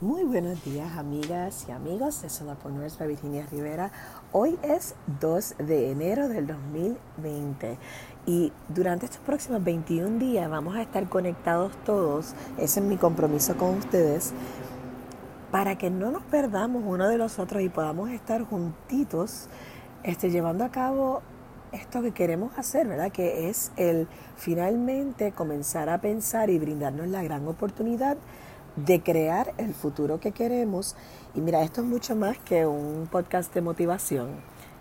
Muy buenos días amigas y amigos de Solapreneurs by Virginia Rivera. Hoy es 2 de enero del 2020 y durante estos próximos 21 días vamos a estar conectados todos, ese es mi compromiso con ustedes, para que no nos perdamos uno de los otros y podamos estar juntitos este, llevando a cabo esto que queremos hacer, ¿verdad? Que es el finalmente comenzar a pensar y brindarnos la gran oportunidad de crear el futuro que queremos. Y mira, esto es mucho más que un podcast de motivación.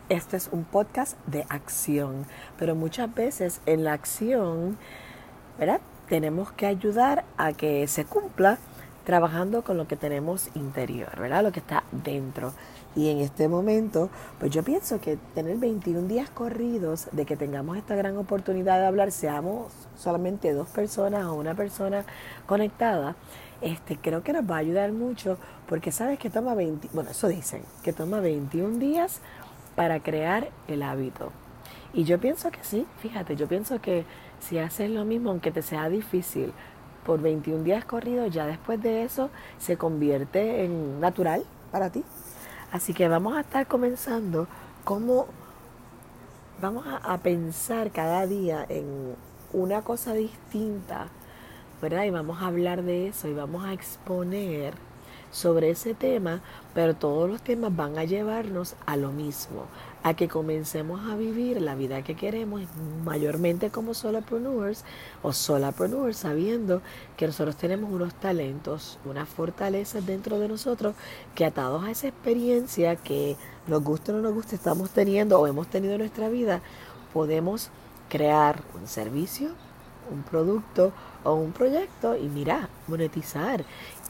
Este es un podcast de acción. Pero muchas veces en la acción, ¿verdad? Tenemos que ayudar a que se cumpla trabajando con lo que tenemos interior, ¿verdad? Lo que está dentro. Y en este momento, pues yo pienso que tener 21 días corridos de que tengamos esta gran oportunidad de hablar, seamos solamente dos personas o una persona conectada, este, creo que nos va a ayudar mucho porque sabes que toma 20, bueno, eso dicen, que toma 21 días para crear el hábito. Y yo pienso que sí, fíjate, yo pienso que si haces lo mismo, aunque te sea difícil, por 21 días corridos, ya después de eso se convierte en natural para ti. Así que vamos a estar comenzando cómo vamos a pensar cada día en una cosa distinta Y vamos a hablar de eso y vamos a exponer sobre ese tema, pero todos los temas van a llevarnos a lo mismo, a que comencemos a vivir la vida que queremos, mayormente como solopreneurs o solopreneurs, sabiendo que nosotros tenemos unos talentos, unas fortalezas dentro de nosotros que atados a esa experiencia que nos guste o no nos guste estamos teniendo o hemos tenido en nuestra vida, podemos crear un servicio, un producto o un proyecto y mira, monetizar.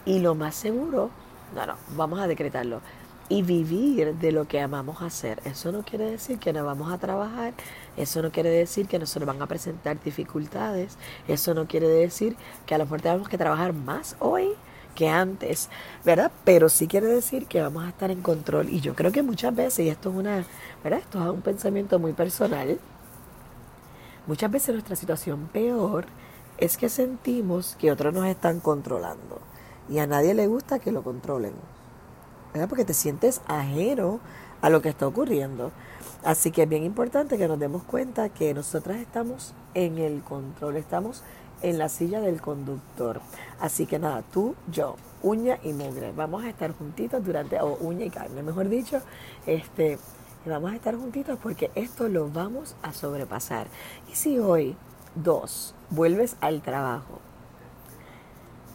Y lo más seguro, no, no, vamos a decretarlo. Y vivir de lo que amamos hacer. Eso no quiere decir que no vamos a trabajar. Eso no quiere decir que nos van a presentar dificultades. Eso no quiere decir que a lo mejor tenemos que trabajar más hoy que antes, ¿verdad? Pero sí quiere decir que vamos a estar en control. Y yo creo que muchas veces, y esto es una, ¿verdad? Esto es un pensamiento muy personal, Muchas veces nuestra situación peor es que sentimos que otros nos están controlando y a nadie le gusta que lo controlen. ¿verdad? Porque te sientes ajeno a lo que está ocurriendo. Así que es bien importante que nos demos cuenta que nosotras estamos en el control, estamos en la silla del conductor. Así que nada, tú, yo, uña y mugre, vamos a estar juntitos durante, o uña y carne, mejor dicho, este, vamos a estar juntitos porque esto lo vamos a sobrepasar. Y si hoy, dos, vuelves al trabajo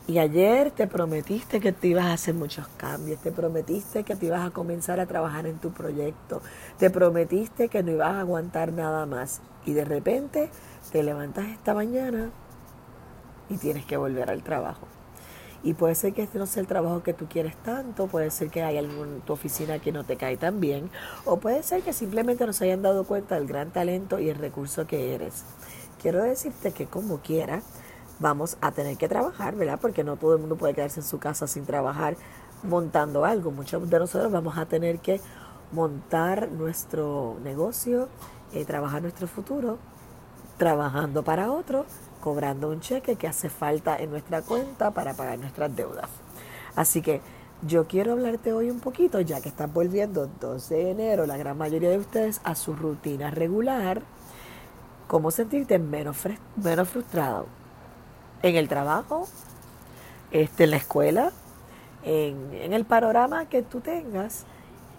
y ayer te prometiste que te ibas a hacer muchos cambios, te prometiste que te ibas a comenzar a trabajar en tu proyecto, te prometiste que no ibas a aguantar nada más y de repente te levantas esta mañana y tienes que volver al trabajo. Y puede ser que este no sea el trabajo que tú quieres tanto, puede ser que haya algo en tu oficina que no te cae tan bien, o puede ser que simplemente no se hayan dado cuenta del gran talento y el recurso que eres. Quiero decirte que como quiera, vamos a tener que trabajar, ¿verdad? Porque no todo el mundo puede quedarse en su casa sin trabajar montando algo. Muchos de nosotros vamos a tener que montar nuestro negocio, eh, trabajar nuestro futuro, trabajando para otro cobrando un cheque que hace falta en nuestra cuenta para pagar nuestras deudas. Así que yo quiero hablarte hoy un poquito, ya que están volviendo 12 de enero, la gran mayoría de ustedes, a su rutina regular, cómo sentirte menos, menos frustrado en el trabajo, este, en la escuela, en, en el panorama que tú tengas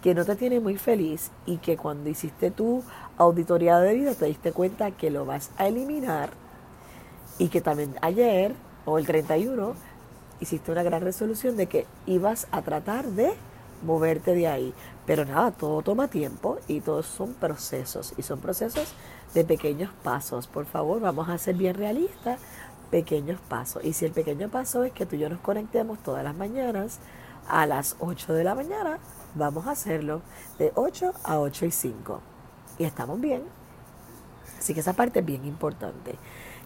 que no te tiene muy feliz y que cuando hiciste tu auditoría de vida te diste cuenta que lo vas a eliminar y que también ayer o el 31 hiciste una gran resolución de que ibas a tratar de moverte de ahí. Pero nada, todo toma tiempo y todos son procesos y son procesos de pequeños pasos. Por favor, vamos a ser bien realistas, pequeños pasos. Y si el pequeño paso es que tú y yo nos conectemos todas las mañanas a las 8 de la mañana, vamos a hacerlo de 8 a 8 y 5. Y estamos bien. Así que esa parte es bien importante.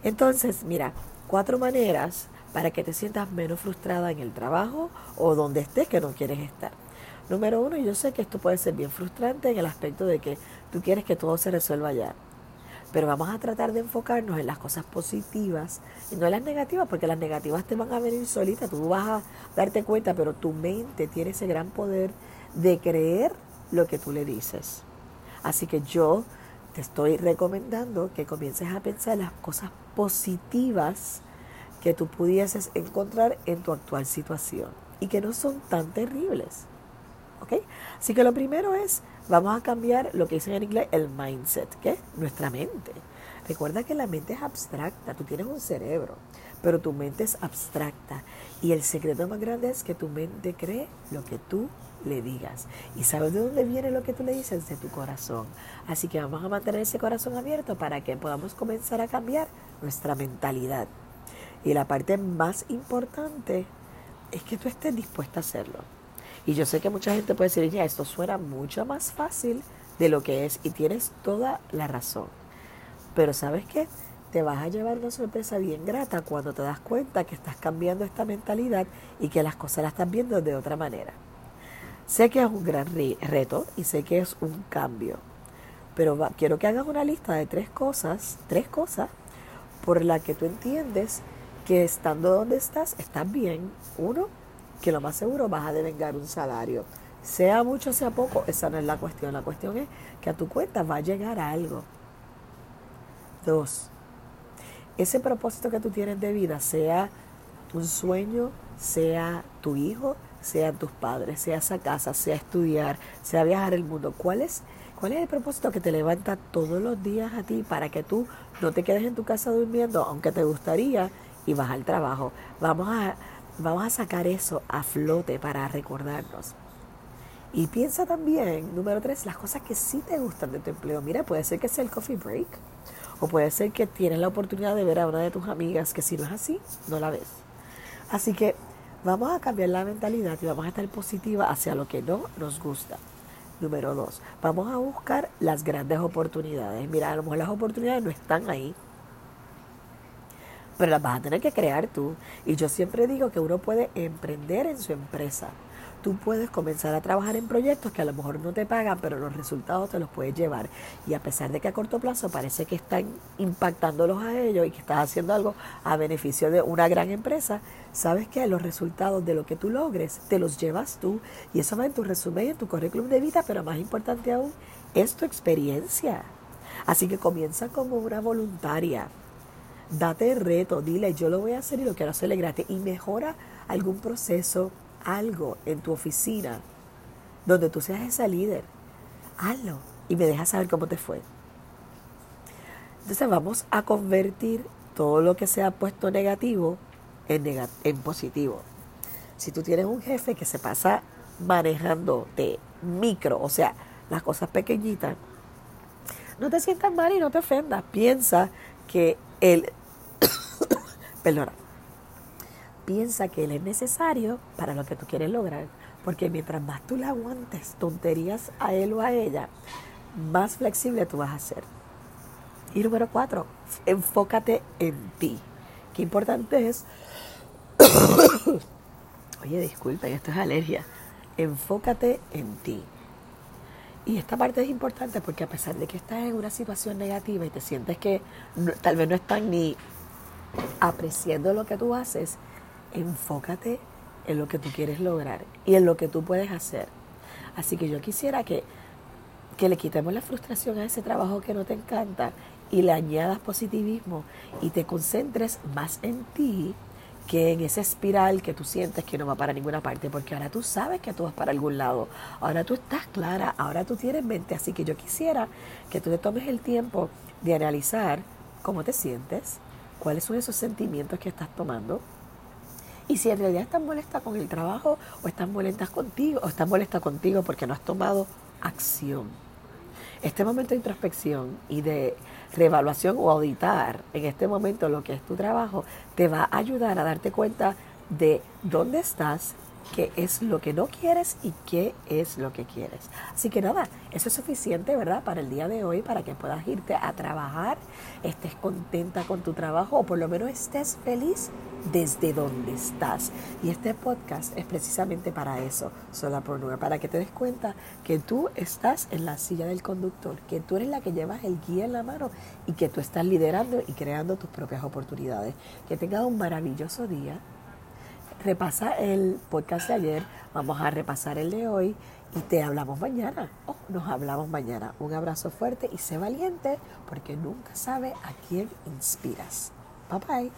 Entonces, mira, cuatro maneras para que te sientas menos frustrada en el trabajo o donde estés que no quieres estar. Número uno, yo sé que esto puede ser bien frustrante en el aspecto de que tú quieres que todo se resuelva ya. Pero vamos a tratar de enfocarnos en las cosas positivas y no en las negativas, porque las negativas te van a venir solitas, tú vas a darte cuenta, pero tu mente tiene ese gran poder de creer lo que tú le dices. Así que yo te estoy recomendando que comiences a pensar las cosas positivas que tú pudieses encontrar en tu actual situación y que no son tan terribles. ¿Ok? Así que lo primero es, vamos a cambiar lo que dicen en inglés el mindset, que nuestra mente. Recuerda que la mente es abstracta, tú tienes un cerebro, pero tu mente es abstracta. Y el secreto más grande es que tu mente cree lo que tú le digas. ¿Y sabes de dónde viene lo que tú le dices? De tu corazón. Así que vamos a mantener ese corazón abierto para que podamos comenzar a cambiar nuestra mentalidad. Y la parte más importante es que tú estés dispuesta a hacerlo. Y yo sé que mucha gente puede decir, ya, esto suena mucho más fácil de lo que es y tienes toda la razón. Pero sabes qué? Te vas a llevar una sorpresa bien grata cuando te das cuenta que estás cambiando esta mentalidad y que las cosas las estás viendo de otra manera. Sé que es un gran reto y sé que es un cambio, pero quiero que hagas una lista de tres cosas, tres cosas por las que tú entiendes que estando donde estás, estás bien. Uno, que lo más seguro vas a devengar un salario. Sea mucho, sea poco, esa no es la cuestión. La cuestión es que a tu cuenta va a llegar algo. Dos, ese propósito que tú tienes de vida, sea un sueño, sea tu hijo, sea tus padres, sea esa casa, sea estudiar, sea viajar el mundo. ¿Cuál es, ¿Cuál es el propósito que te levanta todos los días a ti para que tú no te quedes en tu casa durmiendo, aunque te gustaría, y vas al trabajo. Vamos a, vamos a sacar eso a flote para recordarnos. Y piensa también, número tres, las cosas que sí te gustan de tu empleo. Mira, puede ser que sea el coffee break. O puede ser que tienes la oportunidad de ver a una de tus amigas que si no es así, no la ves. Así que vamos a cambiar la mentalidad y vamos a estar positiva hacia lo que no nos gusta. Número dos, vamos a buscar las grandes oportunidades. Mira, a lo mejor las oportunidades no están ahí, pero las vas a tener que crear tú. Y yo siempre digo que uno puede emprender en su empresa. Tú puedes comenzar a trabajar en proyectos que a lo mejor no te pagan, pero los resultados te los puedes llevar. Y a pesar de que a corto plazo parece que están impactándolos a ellos y que estás haciendo algo a beneficio de una gran empresa, sabes que los resultados de lo que tú logres te los llevas tú. Y eso va en tu resumen en tu currículum de vida, pero más importante aún, es tu experiencia. Así que comienza como una voluntaria date el reto, dile, yo lo voy a hacer y lo quiero hacerle gratis. Y mejora algún proceso, algo en tu oficina, donde tú seas esa líder. Hazlo y me dejas saber cómo te fue. Entonces vamos a convertir todo lo que se ha puesto negativo en, en positivo. Si tú tienes un jefe que se pasa manejando de micro, o sea, las cosas pequeñitas, no te sientas mal y no te ofendas. Piensa que él, perdona, piensa que él es necesario para lo que tú quieres lograr. Porque mientras más tú le aguantes tonterías a él o a ella, más flexible tú vas a ser. Y número cuatro, enfócate en ti. Qué importante es. Oye, disculpen, esto es alergia. Enfócate en ti. Y esta parte es importante porque a pesar de que estás en una situación negativa y te sientes que tal vez no están ni apreciando lo que tú haces, enfócate en lo que tú quieres lograr y en lo que tú puedes hacer. Así que yo quisiera que, que le quitemos la frustración a ese trabajo que no te encanta y le añadas positivismo y te concentres más en ti que en esa espiral que tú sientes que no va para ninguna parte, porque ahora tú sabes que tú vas para algún lado, ahora tú estás clara, ahora tú tienes mente, así que yo quisiera que tú te tomes el tiempo de analizar cómo te sientes, cuáles son esos sentimientos que estás tomando, y si en realidad estás molesta con el trabajo o estás molesta contigo, o estás molesta contigo porque no has tomado acción. Este momento de introspección y de reevaluación o auditar en este momento lo que es tu trabajo te va a ayudar a darte cuenta de dónde estás, qué es lo que no quieres y qué es lo que quieres. Así que nada, eso es suficiente, ¿verdad? Para el día de hoy, para que puedas irte a trabajar, estés contenta con tu trabajo o por lo menos estés feliz desde donde estás. Y este podcast es precisamente para eso, Solapreneur, para que te des cuenta que tú estás en la silla del conductor, que tú eres la que llevas el guía en la mano y que tú estás liderando y creando tus propias oportunidades. Que tengas un maravilloso día. Repasa el podcast de ayer, vamos a repasar el de hoy y te hablamos mañana. Oh, nos hablamos mañana. Un abrazo fuerte y sé valiente porque nunca sabe a quién inspiras. Bye bye.